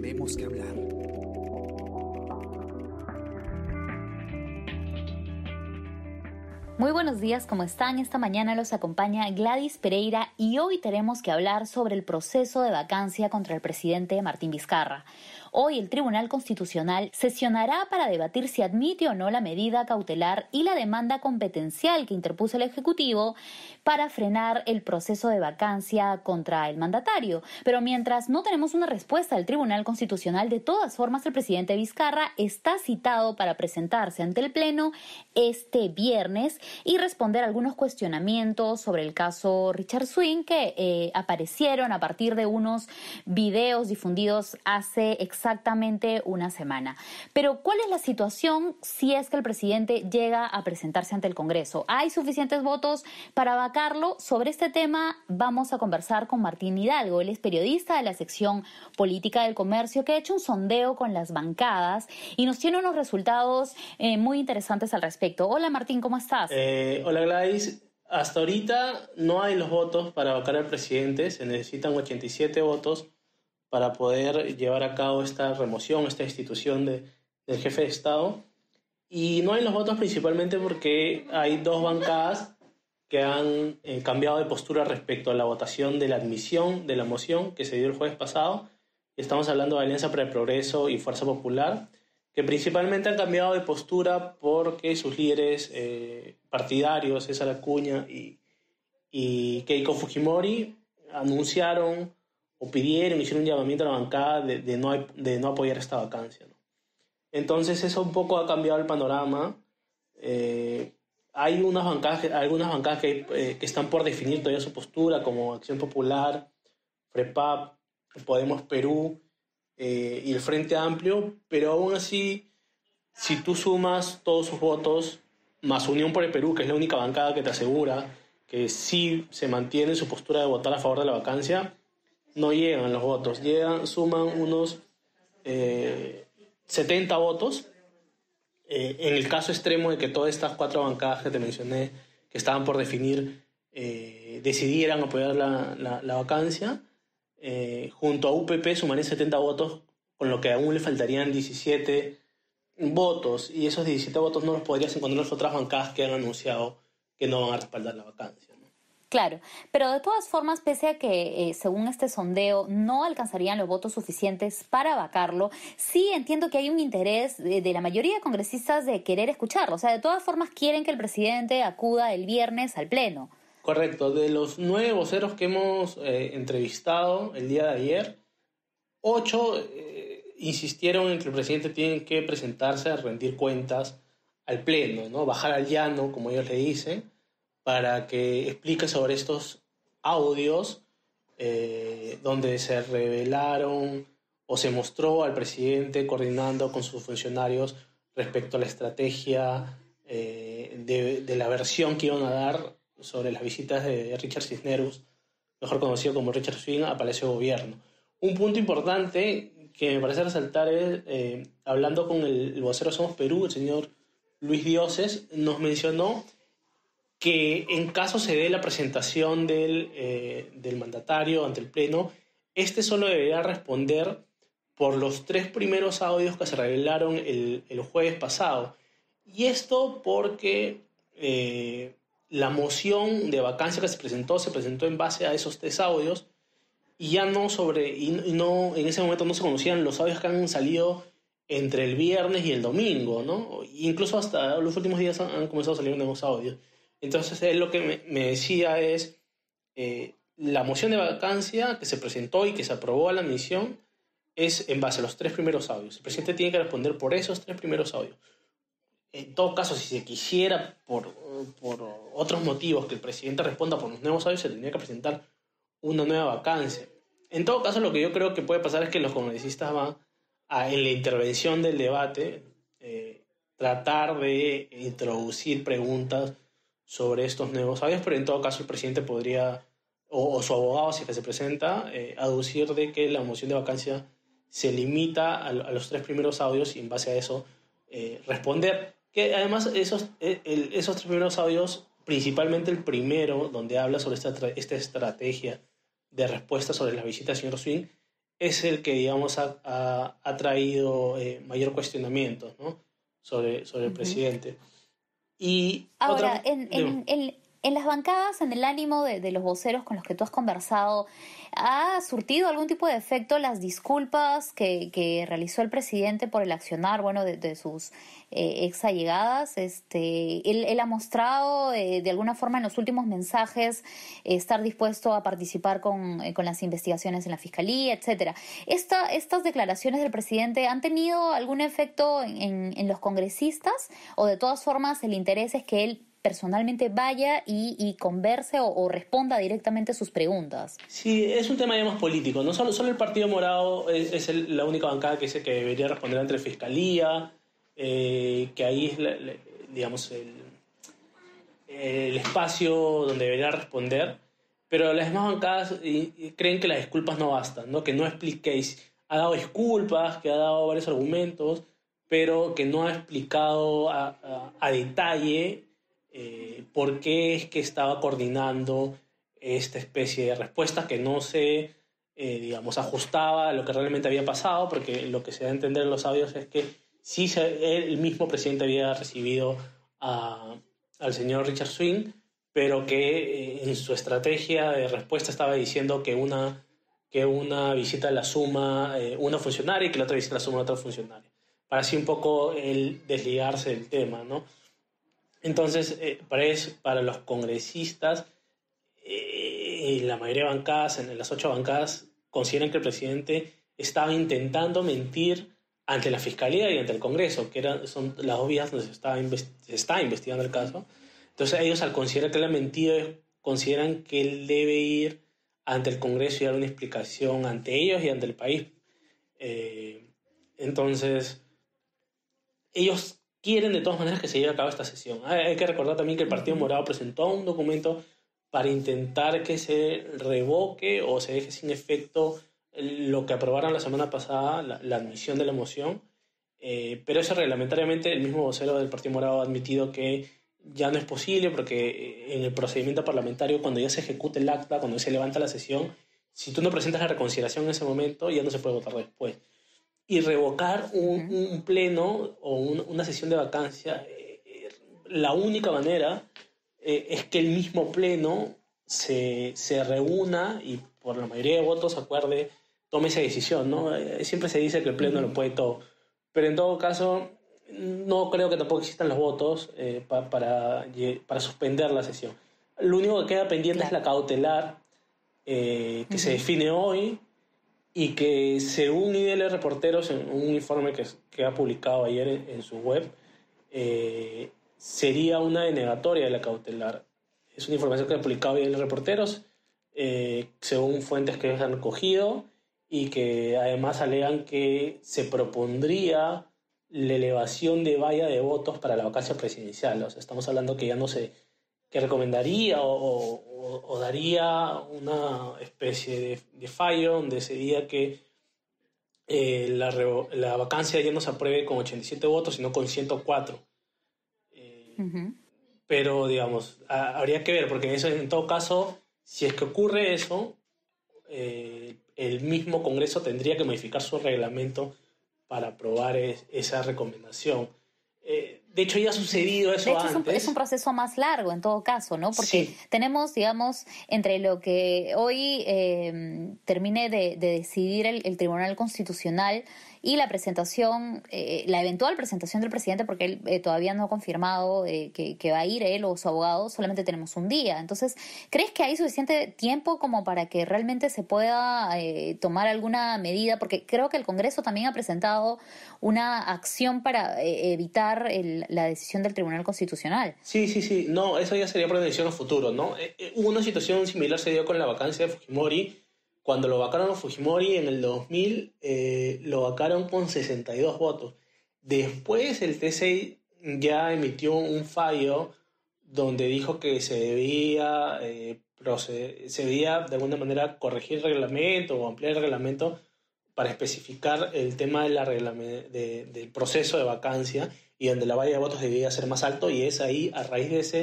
tenemos que hablar. Muy buenos días, ¿cómo están? Esta mañana los acompaña Gladys Pereira y hoy tenemos que hablar sobre el proceso de vacancia contra el presidente Martín Vizcarra. Hoy el Tribunal Constitucional sesionará para debatir si admite o no la medida cautelar y la demanda competencial que interpuso el Ejecutivo para frenar el proceso de vacancia contra el mandatario. Pero mientras no tenemos una respuesta del Tribunal Constitucional, de todas formas el presidente Vizcarra está citado para presentarse ante el Pleno este viernes y responder algunos cuestionamientos sobre el caso Richard Swing que eh, aparecieron a partir de unos videos difundidos hace una semana. Pero ¿cuál es la situación si es que el presidente llega a presentarse ante el Congreso? ¿Hay suficientes votos para vacarlo? Sobre este tema vamos a conversar con Martín Hidalgo. Él es periodista de la sección política del comercio que ha hecho un sondeo con las bancadas y nos tiene unos resultados eh, muy interesantes al respecto. Hola Martín, ¿cómo estás? Eh, hola Gladys. Hasta ahorita no hay los votos para vacar al presidente, se necesitan 87 votos para poder llevar a cabo esta remoción, esta institución de, del jefe de Estado. Y no hay los votos principalmente porque hay dos bancadas que han eh, cambiado de postura respecto a la votación de la admisión de la moción que se dio el jueves pasado. Estamos hablando de Alianza para el Progreso y Fuerza Popular, que principalmente han cambiado de postura porque sus líderes eh, partidarios, César Acuña y, y Keiko Fujimori, anunciaron o pidieron, hicieron un llamamiento a la bancada de, no, de no apoyar esta vacancia. Entonces eso un poco ha cambiado el panorama. Eh, hay unas bancadas, algunas bancadas que, eh, que, están por definir todavía su postura, como Acción Popular, FREPAP, Podemos Perú eh, y el Frente Amplio, pero aún así, si tú sumas todos sus votos, más Unión por el Perú, que es la única bancada que te asegura que sí se mantiene su postura de votar a favor de la vacancia, no llegan los votos, llegan, suman unos 70 eh, votos. Eh, en el caso extremo de que todas estas cuatro bancadas que te mencioné, que estaban por definir, eh, decidieran apoyar la, la, vacancia, junto a UPP sumarían 70 votos, con lo que aún le faltarían 17 votos, y esos 17 votos no los podrías encontrar en las otras bancadas que han anunciado que no van a respaldar la vacancia. Claro, pero de todas formas, pese a que, eh, según este sondeo, no alcanzarían los votos suficientes para vacarlo, sí entiendo que hay un interés de, la mayoría de congresistas de querer escucharlo. O sea, de todas formas quieren que el presidente acuda el viernes al Pleno. Correcto. De los nueve voceros que hemos eh, entrevistado el día de ayer, ocho eh, insistieron en que el presidente tiene que presentarse a rendir cuentas al Pleno, ¿no? Bajar al llano, como ellos le dicen para que explique sobre estos audios eh, donde se revelaron o se mostró al presidente coordinando con sus funcionarios respecto a la estrategia eh, de, la versión que iban a dar sobre las visitas de Richard Cisneros, mejor conocido como Richard Swing, a Palacio de Gobierno. Un punto importante que me parece resaltar es, eh, hablando con el, vocero Somos Perú, el señor Luis Dioses, nos mencionó que en caso se dé la presentación del, eh, del mandatario ante el Pleno, este solo deberá responder por los tres primeros audios que se revelaron el, el jueves pasado. Y esto porque eh, la moción de vacancia que se presentó se presentó en base a esos tres audios y ya no sobre, y no, en ese momento no se conocían los audios que han salido entre el viernes y el domingo, ¿no? Incluso hasta los últimos días han, han comenzado a salir nuevos audios. Entonces, él lo que me, decía es, eh, la moción de vacancia que se presentó y que se aprobó a la admisión es en base a los tres primeros audios. El presidente tiene que responder por esos tres primeros audios. En todo caso, si se quisiera, por, por otros motivos, que el presidente responda por los nuevos audios, se tendría que presentar una nueva vacancia. En todo caso, lo que yo creo que puede pasar es que los congresistas van a, en la intervención del debate, eh, tratar de introducir preguntas sobre estos nuevos audios, pero en todo caso el presidente podría, o, su abogado, si que se presenta, eh, aducir de que la moción de vacancia se limita a, los tres primeros audios y en base a eso eh, responder. Que además esos, eh, esos tres primeros audios, principalmente el primero, donde habla sobre esta, esta estrategia de respuesta sobre las visitas del señor Swing, es el que, digamos, ha, ha, traído eh, mayor cuestionamiento ¿no? sobre, sobre el presidente. Y Ahora, en, en, en las bancadas, en el ánimo de, los voceros con los que tú has conversado, ¿ha surtido algún tipo de efecto las disculpas que, realizó el presidente por el accionar bueno, de, sus eh, ex allegadas? Este, él, ha mostrado eh, de alguna forma en los últimos mensajes estar dispuesto a participar con, eh, las investigaciones en la fiscalía, etcétera. Esta, ¿Estas declaraciones del presidente han tenido algún efecto en, en los congresistas o de todas formas el interés es que él personalmente vaya y, converse o, responda directamente sus preguntas. Sí, es un tema, digamos, político. No solo, solo el Partido Morado es, la única bancada que dice que debería responder la Fiscalía, eh, que ahí es, digamos, el, espacio donde debería responder, pero las demás bancadas creen que las disculpas no bastan, ¿no? que no expliquéis. Ha dado disculpas, que ha dado varios argumentos, pero que no ha explicado a detalle eh, por qué es que estaba coordinando esta especie de respuesta que no se, eh, digamos, ajustaba a lo que realmente había pasado, porque lo que se da a entender en los audios es que sí el mismo presidente había recibido al señor Richard Swing, pero que eh, en su estrategia de respuesta estaba diciendo que una, que una visita la suma una funcionaria y que la otra visita la suma otra funcionaria, para así un poco el desligarse del tema, ¿no? Entonces, eh, para, los congresistas, eh, la mayoría de bancadas, en las ocho bancadas, consideran que el presidente estaba intentando mentir ante la Fiscalía y ante el Congreso, que eran, son las dos vías donde se, estaba está investigando el caso. Entonces ellos al considerar que él ha mentido, consideran que él debe ir ante el Congreso y dar una explicación ante ellos y ante el país. Eh, entonces, ellos quieren de todas maneras que se lleve a cabo esta sesión. Hay que recordar también que el Partido Morado presentó un documento para intentar que se revoque o se deje sin efecto lo que aprobaron la semana pasada, la, admisión de la moción. Eh, pero eso reglamentariamente el mismo vocero del Partido Morado ha admitido que ya no es posible porque eh, en el procedimiento parlamentario, cuando ya se ejecuta el acta, cuando se levanta la sesión, si tú no presentas la reconsideración en ese momento, ya no se puede votar después y revocar un, pleno o una sesión de vacancia, eh, la única manera eh, es que el mismo pleno se, se, reúna y por la mayoría de votos acuerde, tome esa decisión, ¿no? Eh, siempre se dice que el pleno lo puede todo, pero en todo caso no creo que tampoco existan los votos para, para suspender la sesión. Lo único que queda pendiente es la cautelar que se define hoy y que según IDL Reporteros, en un informe que, que ha publicado ayer en, su web, eh, sería una denegatoria de la cautelar. Es una información que ha publicado IDL Reporteros, eh, según fuentes que han recogido, y que además alegan que se propondría la elevación de valla de votos para la vacancia presidencial. O sea, estamos hablando que ya no se que recomendaría o, daría una especie de, fallo donde sería que eh, la, la, vacancia ya no se apruebe con 87 votos, sino con 104. Eh, pero, digamos, habría que ver, porque eso, en todo caso, si es que ocurre eso, eh, el mismo Congreso tendría que modificar su reglamento para aprobar esa recomendación. Eh, de hecho, ya ha sucedido eso antes. Es un, proceso más largo en todo caso, ¿no? Porque tenemos, digamos, entre lo que hoy eh, termine de, decidir el, Tribunal Constitucional y la presentación, eh, la eventual presentación del presidente, porque él eh, todavía no ha confirmado eh, que, va a ir él o su abogado, solamente tenemos un día. Entonces, ¿crees que hay suficiente tiempo como para que realmente se pueda tomar alguna medida? Porque creo que el Congreso también ha presentado una acción para evitar la decisión del Tribunal Constitucional. Sí, sí, sí. No, eso ya sería decisión a futuro, ¿no? hubo una situación similar se dio con la vacancia de Fujimori cuando lo vacaron a Fujimori en el 2000, eh, lo vacaron con 62 votos. Después el TC ya emitió un fallo donde dijo que se debía, eh, se debía de alguna manera corregir el reglamento o ampliar el reglamento para especificar el tema de la del proceso de vacancia y donde la valla de votos debía ser más alto y es ahí a raíz de ese,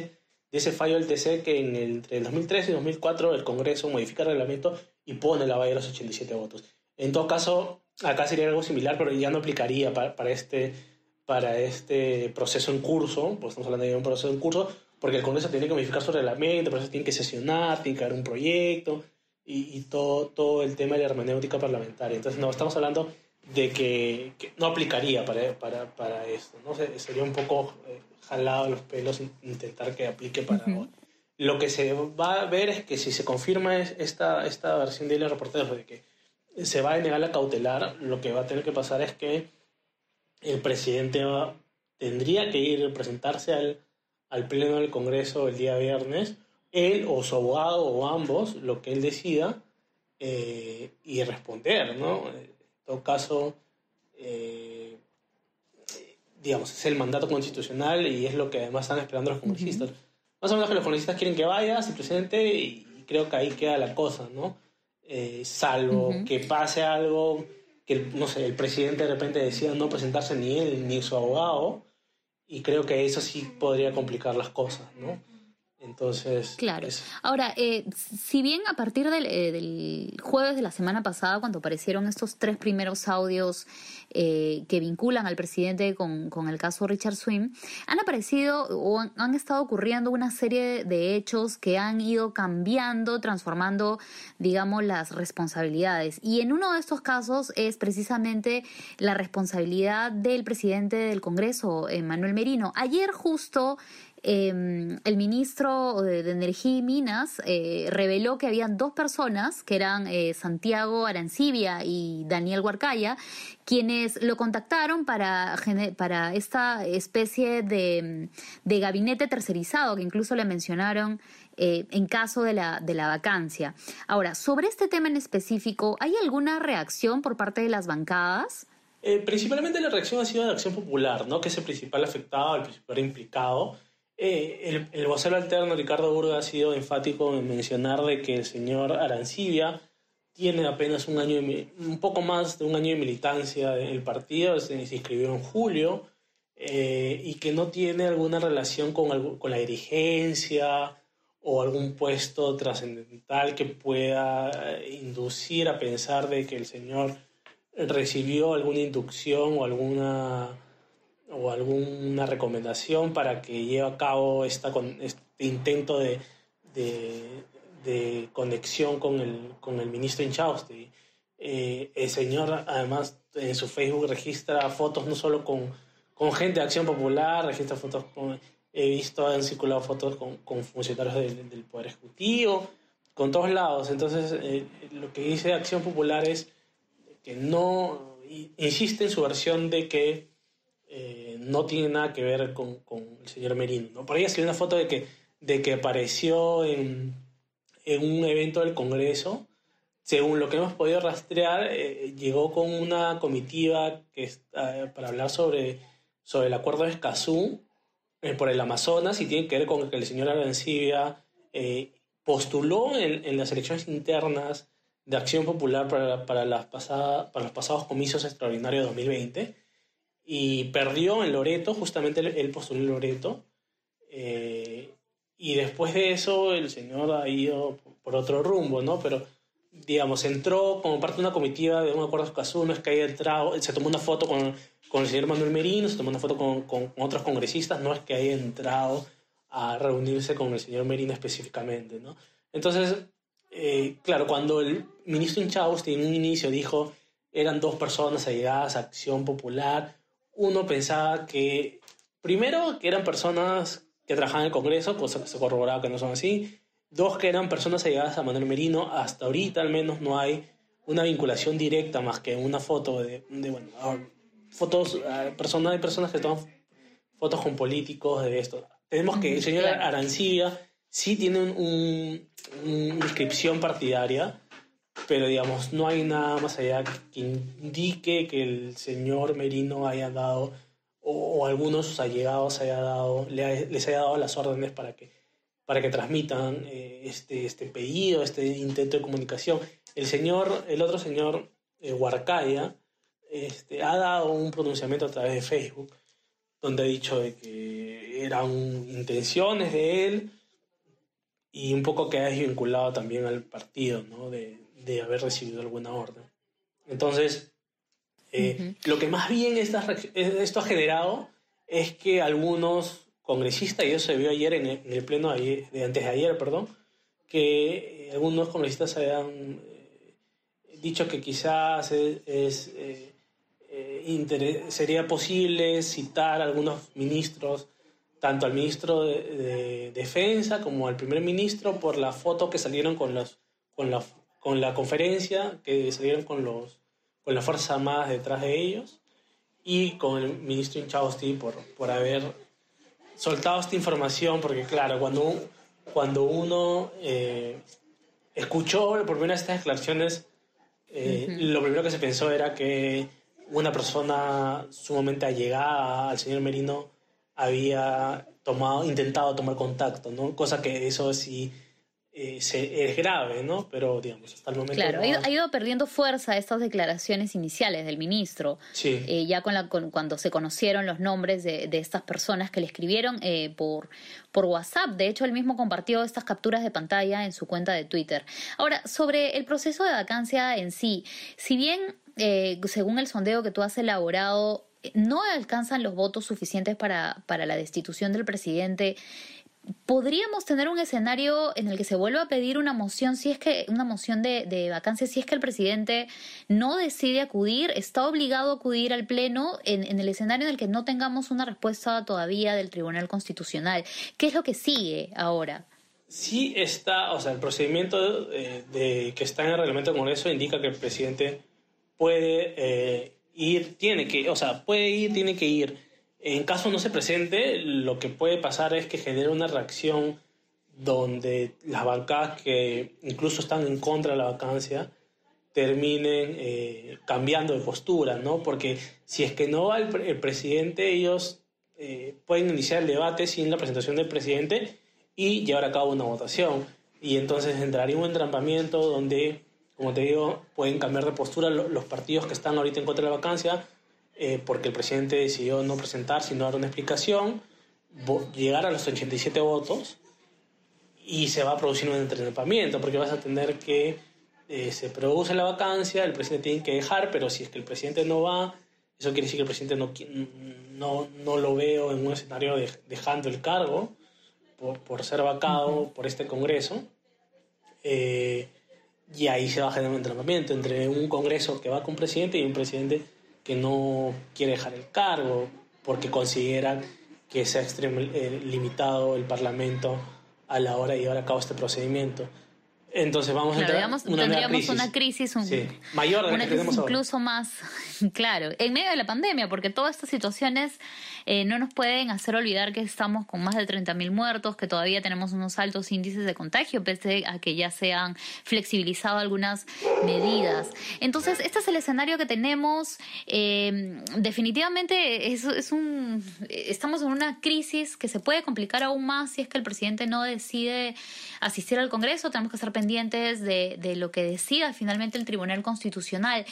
de ese fallo del TC que en el, entre el 2003 y 2004 el Congreso modifica el reglamento y pone la valla de los 87 votos. En todo caso, acá sería algo similar, pero ya no aplicaría para, para este, para este proceso en curso, pues estamos hablando de un proceso en curso, porque el Congreso tiene que modificar su reglamento, por eso tiene que sesionar, tiene que haber un proyecto y, y todo, todo el tema de la hermenéutica parlamentaria. Entonces, no, estamos hablando de que, no aplicaría para, para, para esto, ¿no? Sería un poco eh, jalado los pelos intentar que aplique para Lo que se va a ver es que si se confirma esta, esta versión de la reportero de que se va a negar la cautelar, lo que va a tener que pasar es que el presidente tendría que ir a presentarse al, al Pleno del Congreso el día viernes, él o su abogado o ambos, lo que él decida, eh, y responder, ¿no? Todo caso, eh, digamos, es el mandato constitucional y es lo que además están esperando los congresistas. Más o menos que los congresistas quieren que vaya, si presente, y creo que ahí queda la cosa, ¿no? Eh, salvo que pase algo que, no sé, el presidente de repente decida no presentarse ni él ni su abogado, y creo que eso sí podría complicar las cosas, ¿no? Entonces. Claro. Ahora, eh, si bien a partir del, eh, del, jueves de la semana pasada, cuando aparecieron estos tres primeros audios eh, que vinculan al presidente con, con, el caso Richard Swim, han aparecido o han, han, estado ocurriendo una serie de hechos que han ido cambiando, transformando, digamos, las responsabilidades. Y en uno de estos casos es precisamente la responsabilidad del presidente del Congreso, Manuel Merino. Ayer justo eh, el ministro de, Energía y Minas eh, reveló que habían dos personas, que eran eh, Santiago Arancibia y Daniel Huarcaya, quienes lo contactaron para, para esta especie de, de gabinete tercerizado, que incluso le mencionaron eh, en caso de la, de la vacancia. Ahora, sobre este tema en específico, ¿hay alguna reacción por parte de las bancadas? Eh, principalmente la reacción ha sido de Acción Popular, ¿no? que es el principal afectado, el principal implicado. Eh, el, el, vocero alterno Ricardo Burga ha sido enfático en mencionar de que el señor Arancibia tiene apenas un año, un poco más de un año de militancia en el partido, se, inscribió en julio, eh, y que no tiene alguna relación con, con la dirigencia o algún puesto trascendental que pueda inducir a pensar de que el señor recibió alguna inducción o alguna o alguna recomendación para que lleve a cabo esta, este intento de, de, de conexión con el, con el ministro Inchausti. Eh, el señor, además, en su Facebook registra fotos no solo con, con gente de Acción Popular, registra fotos con... He visto, han circulado fotos con, con funcionarios del, del, Poder Ejecutivo, con todos lados. Entonces, eh, lo que dice Acción Popular es que no insiste en su versión de que eh, no tiene nada que ver con, con el señor Merino. ¿no? Por ahí ha una foto de que, de que apareció en, en un evento del Congreso. Según lo que hemos podido rastrear, eh, llegó con una comitiva que eh, para hablar sobre, sobre el acuerdo de Escazú eh, por el Amazonas y tiene que ver con que el señor Arancibia postuló en, en, las elecciones internas de Acción Popular para, para, las pasadas, para los pasados comicios extraordinarios de 2020 y perdió en Loreto, justamente él, postuló en Loreto. Eh, y después de eso el señor ha ido por otro rumbo, ¿no? Pero, digamos, entró como parte de una comitiva de un acuerdo caso, no es que haya entrado, se tomó una foto con, con el señor Manuel Merino, se tomó una foto con, con, otros congresistas, no es que haya entrado a reunirse con el señor Merino específicamente, ¿no? Entonces, eh, claro, cuando el ministro Inchausti en un inicio dijo eran dos personas allegadas a Acción Popular, uno pensaba que, primero, que eran personas que trabajaban en el Congreso, cosa que se corroboraba que no son así. Dos, que eran personas allegadas a Manuel Merino. Hasta ahorita al menos no hay una vinculación directa más que una foto de, de bueno, fotos, personas, hay personas que toman fotos con políticos de esto. Tenemos que el señor Arancibia sí tiene un, una inscripción partidaria, pero digamos, no hay nada más allá que indique que el señor Merino haya dado, o, o algunos de sus allegados haya dado, les haya dado las órdenes para que, para que transmitan eh, este, este pedido, este intento de comunicación. El señor, el otro señor, eh, Huarcaya, este, ha dado un pronunciamiento a través de Facebook, donde ha dicho de que eran intenciones de él y un poco que ha desvinculado también al partido, ¿no? De, de haber recibido alguna orden. Entonces, eh, lo que más bien esto ha generado es que algunos congresistas, y eso se vio ayer en el, pleno de, antes de ayer, perdón, que algunos congresistas habían dicho que quizás es, sería posible citar a algunos ministros tanto al ministro de, Defensa como al primer ministro por la foto que salieron con, los, con, la, con la conferencia, que salieron con, los, con las Fuerzas Armadas detrás de ellos, y con el ministro Inchausti por, por haber soltado esta información, porque claro, cuando, cuando uno eh, escuchó por primera vez estas declaraciones, eh, lo primero que se pensó era que una persona sumamente allegada al señor Merino había tomado, intentado tomar contacto, ¿no? Cosa que eso sí eh, es grave, ¿no? Pero, digamos, hasta el momento... Claro, ha, ido, perdiendo fuerza estas declaraciones iniciales del ministro. Sí. Eh, ya con la, cuando se conocieron los nombres de, estas personas que le escribieron eh, por, por WhatsApp. De hecho, él mismo compartió estas capturas de pantalla en su cuenta de Twitter. Ahora, sobre el proceso de vacancia en sí, si bien, según el sondeo que tú has elaborado, no alcanzan los votos suficientes para, para la destitución del presidente, podríamos tener un escenario en el que se vuelva a pedir una moción, si es que una moción de, de, vacancia, si es que el presidente no decide acudir, está obligado a acudir al pleno en, en, el escenario en el que no tengamos una respuesta todavía del Tribunal Constitucional. ¿Qué es lo que sigue ahora? Sí está, o sea, el procedimiento eh, de, que está en el reglamento del Congreso indica que el presidente puede eh, ir, tiene que, o sea, puede ir, tiene que ir. En caso no se presente, lo que puede pasar es que genere una reacción donde las bancadas que incluso están en contra de la vacancia terminen eh, cambiando de postura, ¿no? Porque si es que no va el, presidente, ellos eh, pueden iniciar el debate sin la presentación del presidente y llevar a cabo una votación. Y entonces entraría un entrampamiento donde como te digo, pueden cambiar de postura los partidos que están ahorita en contra de la vacancia, eh, porque el presidente decidió no presentar, sino dar una explicación, llegar a los 87 votos y se va a producir un entrenamiento, porque vas a tener que eh, se produce la vacancia, el presidente tiene que dejar, pero si es que el presidente no va, eso quiere decir que el presidente no, no, no lo veo en un escenario de, dejando el cargo por, por ser vacado por este Congreso. Eh, y ahí se va a generar un entrenamiento entre un Congreso que va con presidente y un presidente que no quiere dejar el cargo porque considera que se ha eh, limitado el Parlamento a la hora de llevar a cabo este procedimiento. Entonces vamos a entrar una tendríamos crisis. una crisis mayor de una crisis incluso más, claro, en medio de la pandemia, porque todas estas situaciones eh, no nos pueden hacer olvidar que estamos con más de 30.000 muertos, que todavía tenemos unos altos índices de contagio, pese a que ya se han flexibilizado algunas medidas. Entonces, este es el escenario que tenemos. Eh, definitivamente es, es un, estamos en una crisis que se puede complicar aún más si es que el presidente no decide asistir al Congreso. Tenemos que estar pendientes de, de lo que decida finalmente el Tribunal Constitucional.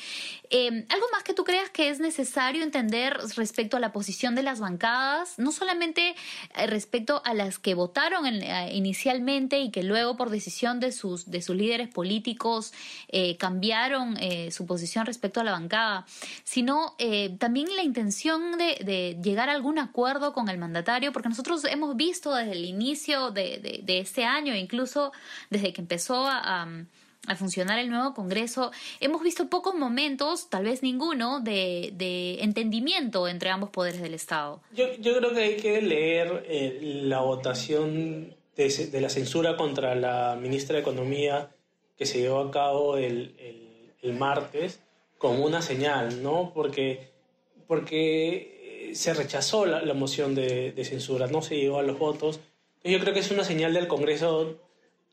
Eh, ¿Algo más que tú creas que es necesario entender respecto a la posición de las bancadas, no solamente eh, respecto a las que votaron eh, inicialmente y que luego por decisión de sus, de sus líderes políticos eh, cambiaron su posición respecto a la bancada, sino también la intención de, llegar a algún acuerdo con el mandatario, porque nosotros hemos visto desde el inicio de, de, este año, incluso desde que empezó a a funcionar el nuevo Congreso, hemos visto pocos momentos, tal vez ninguno, de, de entendimiento entre ambos poderes del Estado. Yo, yo creo que hay que leer eh, la votación de, de, la censura contra la ministra de Economía que se llevó a cabo el, el, martes como una señal, ¿no? Porque, porque se rechazó la, la moción de, de, censura, no se llegó a los votos. Yo creo que es una señal del Congreso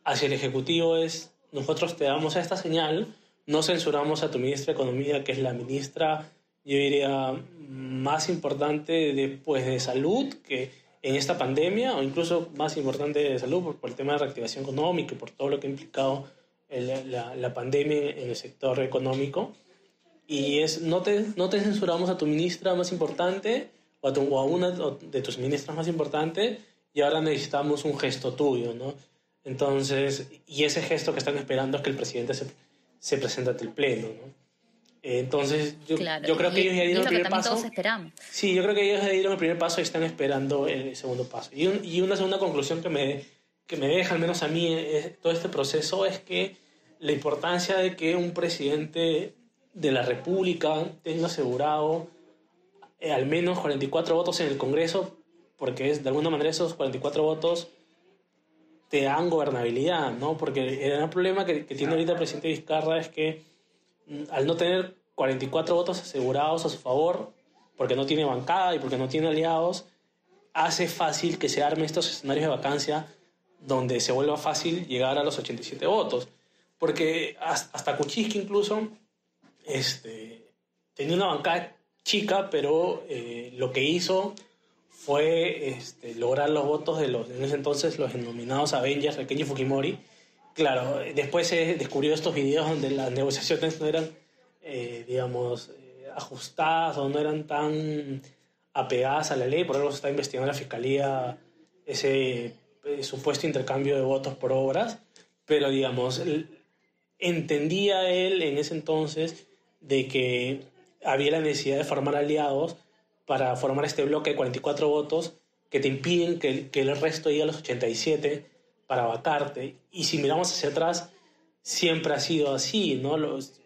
hacia el Ejecutivo, es nosotros te damos esta señal, no censuramos a tu ministra de Economía, que es la ministra, yo diría, más importante después de salud que en esta pandemia, o incluso más importante de salud por, el tema de reactivación económica y por todo lo que ha implicado la, la, pandemia en el sector económico. Y es, no te, no te censuramos a tu ministra más importante o a, tu, o a una de tus ministras más importantes y ahora necesitamos un gesto tuyo, ¿no? Entonces, y ese gesto que están esperando es que el presidente se, se presente ante el Pleno. ¿no? Entonces, yo, yo creo que ellos ya dieron el primer paso. Todos esperamos. Sí, yo creo que ellos ya dieron el primer paso y están esperando el segundo paso. Y, y una segunda conclusión que me, que me deja, al menos a mí, todo este proceso es que la importancia de que un presidente de la República tenga asegurado eh, al menos 44 votos en el Congreso, porque es, de alguna manera esos 44 votos te dan gobernabilidad, ¿no? Porque el gran problema que, que tiene ahorita el presidente Vizcarra es que mm, al no tener 44 votos asegurados a su favor, porque no tiene bancada y porque no tiene aliados, hace fácil que se armen estos escenarios de vacancia donde se vuelva fácil llegar a los 87 votos. Porque hasta Kuczynski incluso este, tenía una bancada chica, pero eh, lo que hizo fue este, lograr los votos de los, en ese entonces, los denominados Avengers de Kenji Fukimori. Claro, después se descubrió estos videos donde las negociaciones no eran, eh, digamos, eh, ajustadas o no eran tan apegadas a la ley, por eso se está investigando la fiscalía ese supuesto intercambio de votos por obras, pero digamos, entendía él en ese entonces de que había la necesidad de formar aliados para formar este bloque de 44 votos que te impiden que, el resto llegue a los 87 para vacarte. Y si miramos hacia atrás, siempre ha sido así, ¿no?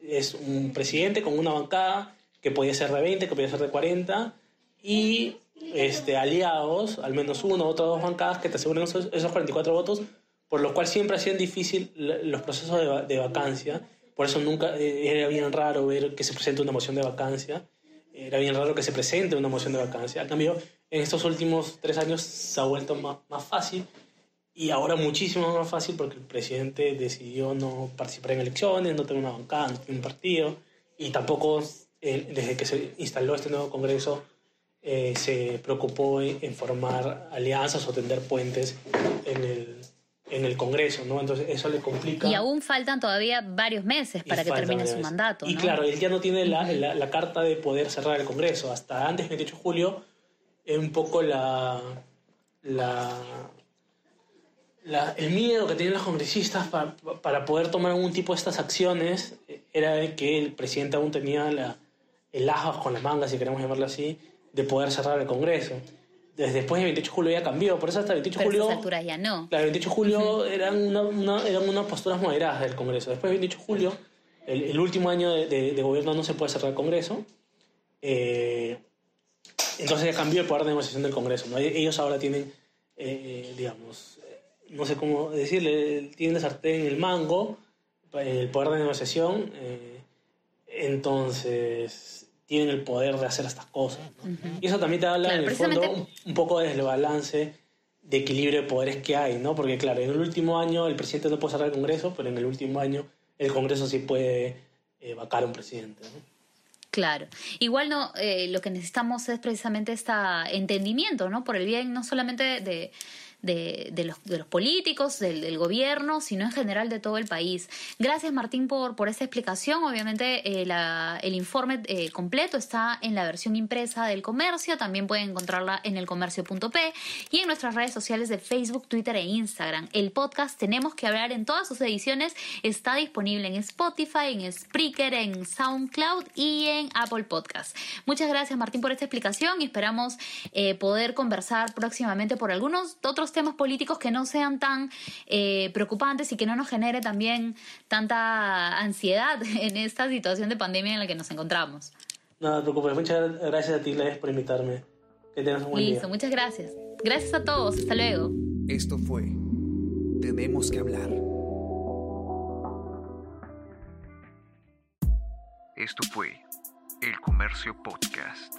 es un presidente con una bancada que podía ser de 20, que podía ser de 40, y este, aliados, al menos uno, o dos bancadas que te aseguren esos, 44 votos, por lo cual siempre hacían difícil los procesos de, de vacancia por eso nunca eh, era bien raro ver que se presente una moción de vacancia. Era bien raro que se presente una moción de vacancia. A cambio, en estos últimos tres años se ha vuelto más, más fácil y ahora muchísimo más fácil porque el presidente decidió no participar en elecciones, no tener una bancada, no tener un partido y tampoco eh, desde que se instaló este nuevo Congreso eh, se preocupó en, formar alianzas o tender puentes en el, en el Congreso, ¿no? Entonces eso le complica. Y aún faltan todavía varios meses para que termine su mandato. Y claro, él ya no tiene la, la, carta de poder cerrar el Congreso. Hasta antes del 28 de julio, es un poco la, la, la, el miedo que tienen los congresistas para, para, poder tomar algún tipo de estas acciones era de que el presidente aún tenía la, el ajo con las mangas, si queremos llamarlo así, de poder cerrar el Congreso desde después del 28 de julio ya cambió, por eso hasta el 28 de julio... Pero alturas ya no. El 28 de julio eran, una, eran unas posturas moderadas del Congreso. Después del 28 de julio, el, último año de, de, gobierno no se puede cerrar el Congreso. Eh, entonces ya cambió el poder de negociación del Congreso. ¿no? Ellos ahora tienen, eh, digamos, no sé cómo decirle, tienen la sartén en el mango, el poder de negociación. Eh, entonces tienen el poder de hacer estas cosas. Y eso también te habla en el fondo un, poco del balance de equilibrio de poderes que hay, ¿no? Porque claro, en el último año el presidente no puede cerrar el Congreso, pero en el último año el Congreso sí puede eh, vacar a un presidente. Claro. Igual no, eh, lo que necesitamos es precisamente este entendimiento, ¿no? Por el bien no solamente de de, los, de los, políticos, del, gobierno, sino en general de todo el país. Gracias Martín por, por esta explicación. Obviamente eh, la, el informe eh, completo está en la versión impresa del comercio, también pueden encontrarla en el comercio.p y en nuestras redes sociales de Facebook, Twitter e Instagram. El podcast Tenemos que hablar en todas sus ediciones está disponible en Spotify, en Spreaker, en SoundCloud y en Apple Podcast. Muchas gracias Martín por esta explicación y esperamos eh, poder conversar próximamente por algunos otros temas políticos que no sean tan eh, preocupantes y que no nos genere también tanta ansiedad en esta situación de pandemia en la que nos encontramos. No te preocupes, muchas gracias a ti, Les, por invitarme. Que tengas un buen Listo, muchas gracias. Gracias a todos, hasta luego. Esto fue Tenemos que hablar. Esto fue El Comercio Podcast.